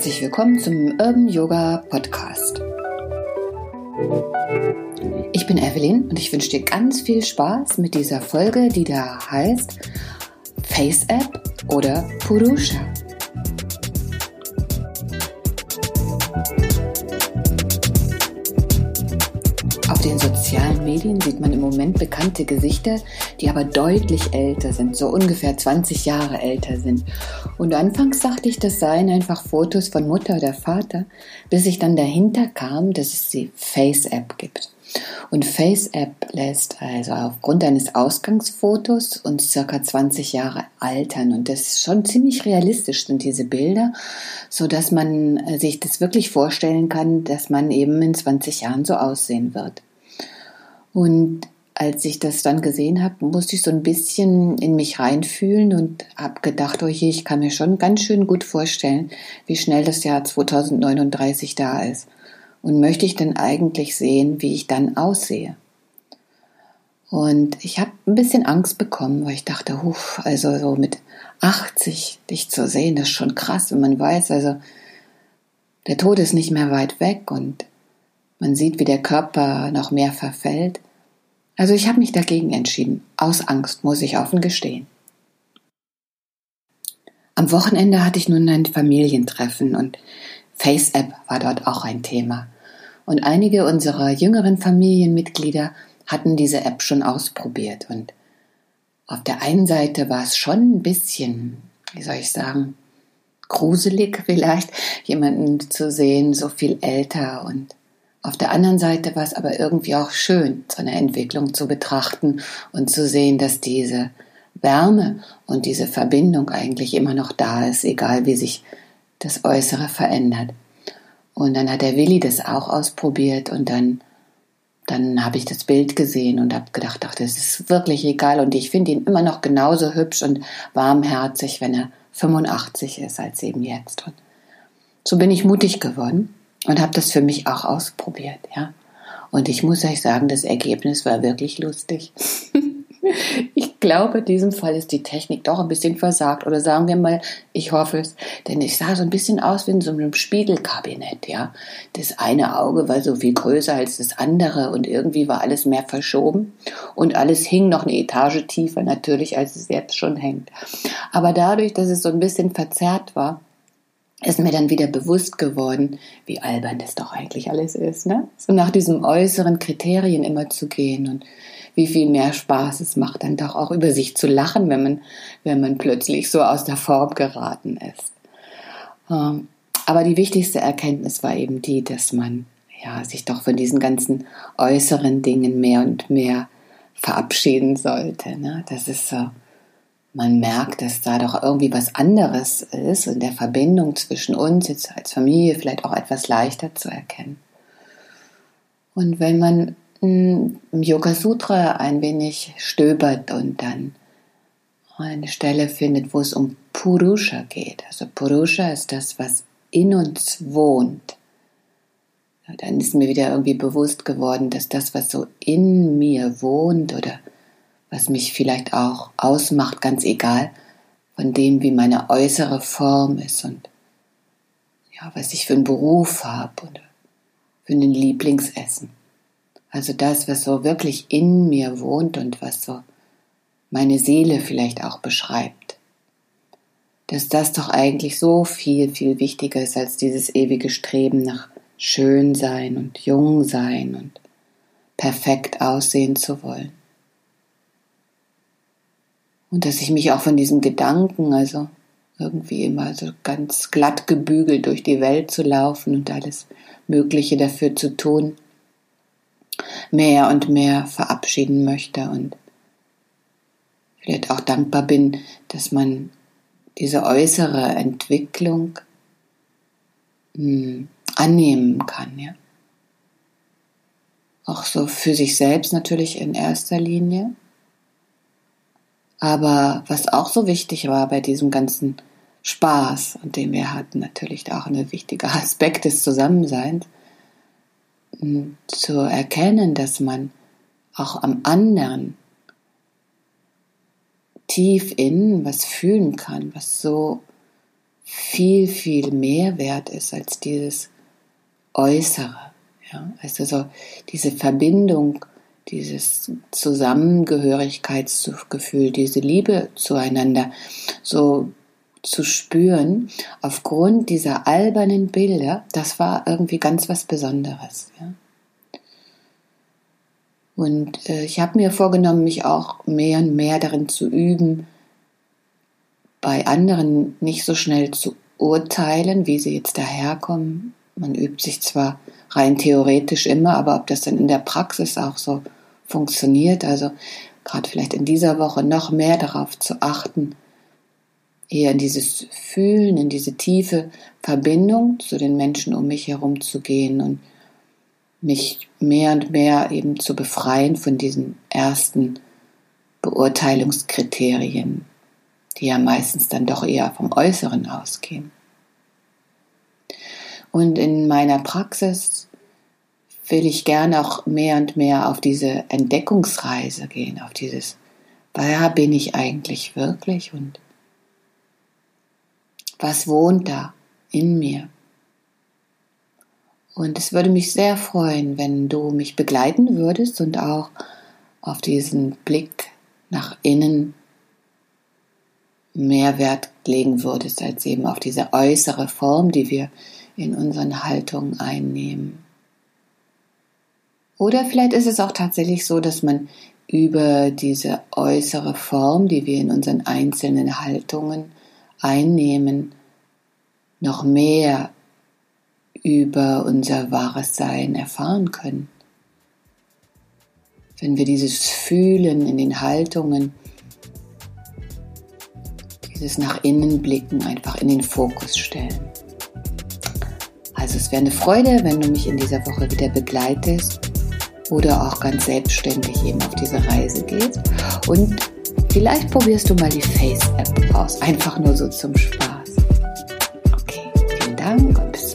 Herzlich willkommen zum Urban Yoga Podcast. Ich bin Evelyn und ich wünsche dir ganz viel Spaß mit dieser Folge, die da heißt Face App oder Purusha. Sozialen Medien sieht man im Moment bekannte Gesichter, die aber deutlich älter sind, so ungefähr 20 Jahre älter sind. Und anfangs dachte ich, das seien einfach Fotos von Mutter oder Vater, bis ich dann dahinter kam, dass es die Face-App gibt. Und Face-App lässt also aufgrund eines Ausgangsfotos uns circa 20 Jahre altern. Und das ist schon ziemlich realistisch sind diese Bilder, so dass man äh, sich das wirklich vorstellen kann, dass man eben in 20 Jahren so aussehen wird. Und als ich das dann gesehen habe, musste ich so ein bisschen in mich reinfühlen und habe gedacht, oh je, ich kann mir schon ganz schön gut vorstellen, wie schnell das Jahr 2039 da ist. Und möchte ich denn eigentlich sehen, wie ich dann aussehe? Und ich habe ein bisschen Angst bekommen, weil ich dachte, huf, also so mit 80 dich zu sehen, das ist schon krass, wenn man weiß, also der Tod ist nicht mehr weit weg und man sieht, wie der Körper noch mehr verfällt. Also ich habe mich dagegen entschieden. Aus Angst, muss ich offen gestehen. Am Wochenende hatte ich nun ein Familientreffen und FaceApp war dort auch ein Thema. Und einige unserer jüngeren Familienmitglieder hatten diese App schon ausprobiert. Und auf der einen Seite war es schon ein bisschen, wie soll ich sagen, gruselig vielleicht, jemanden zu sehen, so viel älter und auf der anderen Seite war es aber irgendwie auch schön, so eine Entwicklung zu betrachten und zu sehen, dass diese Wärme und diese Verbindung eigentlich immer noch da ist, egal wie sich das Äußere verändert. Und dann hat der Willi das auch ausprobiert und dann, dann habe ich das Bild gesehen und habe gedacht, ach, das ist wirklich egal und ich finde ihn immer noch genauso hübsch und warmherzig, wenn er 85 ist als eben jetzt. Und so bin ich mutig geworden und habe das für mich auch ausprobiert, ja. Und ich muss euch sagen, das Ergebnis war wirklich lustig. ich glaube, in diesem Fall ist die Technik doch ein bisschen versagt. Oder sagen wir mal, ich hoffe es. Denn ich sah so ein bisschen aus wie in so einem Spiegelkabinett, ja. Das eine Auge war so viel größer als das andere und irgendwie war alles mehr verschoben. Und alles hing noch eine Etage tiefer natürlich, als es jetzt schon hängt. Aber dadurch, dass es so ein bisschen verzerrt war, ist mir dann wieder bewusst geworden, wie albern das doch eigentlich alles ist, ne? So nach diesem äußeren Kriterien immer zu gehen und wie viel mehr Spaß es macht, dann doch auch über sich zu lachen, wenn man, wenn man plötzlich so aus der Form geraten ist. Ähm, aber die wichtigste Erkenntnis war eben die, dass man ja sich doch von diesen ganzen äußeren Dingen mehr und mehr verabschieden sollte. Ne? Das ist so man merkt, dass da doch irgendwie was anderes ist und der Verbindung zwischen uns jetzt als Familie vielleicht auch etwas leichter zu erkennen. Und wenn man hm, im Yoga Sutra ein wenig stöbert und dann eine Stelle findet, wo es um Purusha geht. Also Purusha ist das, was in uns wohnt. Dann ist mir wieder irgendwie bewusst geworden, dass das, was so in mir wohnt oder was mich vielleicht auch ausmacht, ganz egal von dem, wie meine äußere Form ist und ja, was ich für einen Beruf habe oder für ein Lieblingsessen. Also das, was so wirklich in mir wohnt und was so meine Seele vielleicht auch beschreibt. Dass das doch eigentlich so viel, viel wichtiger ist als dieses ewige Streben nach Schönsein und Jungsein und perfekt aussehen zu wollen. Und dass ich mich auch von diesem Gedanken, also irgendwie immer so ganz glatt gebügelt durch die Welt zu laufen und alles Mögliche dafür zu tun, mehr und mehr verabschieden möchte und vielleicht auch dankbar bin, dass man diese äußere Entwicklung mh, hm, annehmen kann, ja. Auch so für sich selbst natürlich in erster Linie, aber was auch so wichtig war bei diesem ganzen Spaß, und den wir hatten, natürlich auch ein wichtiger Aspekt des Zusammenseins, zu erkennen, dass man auch am anderen tief innen was fühlen kann, was so viel, viel mehr wert ist als dieses Äußere. Ja? Also so diese Verbindung, dieses Zusammengehörigkeitsgefühl, diese Liebe zueinander so zu spüren, aufgrund dieser albernen Bilder, das war irgendwie ganz was Besonderes. Ja? Und äh, ich habe mir vorgenommen, mich auch mehr und mehr darin zu üben, bei anderen nicht so schnell zu urteilen, wie sie jetzt daherkommen. Man übt sich zwar rein theoretisch immer, aber ob das dann in der Praxis auch so funktioniert, also gerade vielleicht in dieser Woche noch mehr darauf zu achten, eher in dieses Fühlen, in diese tiefe Verbindung zu den Menschen um mich herum zu gehen und mich mehr und mehr eben zu befreien von diesen ersten Beurteilungskriterien, die ja meistens dann doch eher vom Äußeren ausgehen. Und in meiner Praxis will ich gerne auch mehr und mehr auf diese Entdeckungsreise gehen, auf dieses, wer bin ich eigentlich wirklich und was wohnt da in mir? Und es würde mich sehr freuen, wenn du mich begleiten würdest und auch auf diesen Blick nach innen mehr Wert legen würdest, als eben auf diese äußere Form, die wir in unseren Haltungen einnehmen. Oder vielleicht ist es auch tatsächlich so, dass man über diese äußere Form, die wir in unseren einzelnen Haltungen einnehmen, noch mehr über unser wahres Sein erfahren können. Wenn wir dieses Fühlen in den Haltungen, dieses nach innen blicken einfach in den Fokus stellen. Also es wäre eine Freude, wenn du mich in dieser Woche wieder begleitest oder auch ganz selbstständig eben auf diese Reise gehst. Und vielleicht probierst du mal die Face-App aus, einfach nur so zum Spaß. Okay, vielen Dank und bis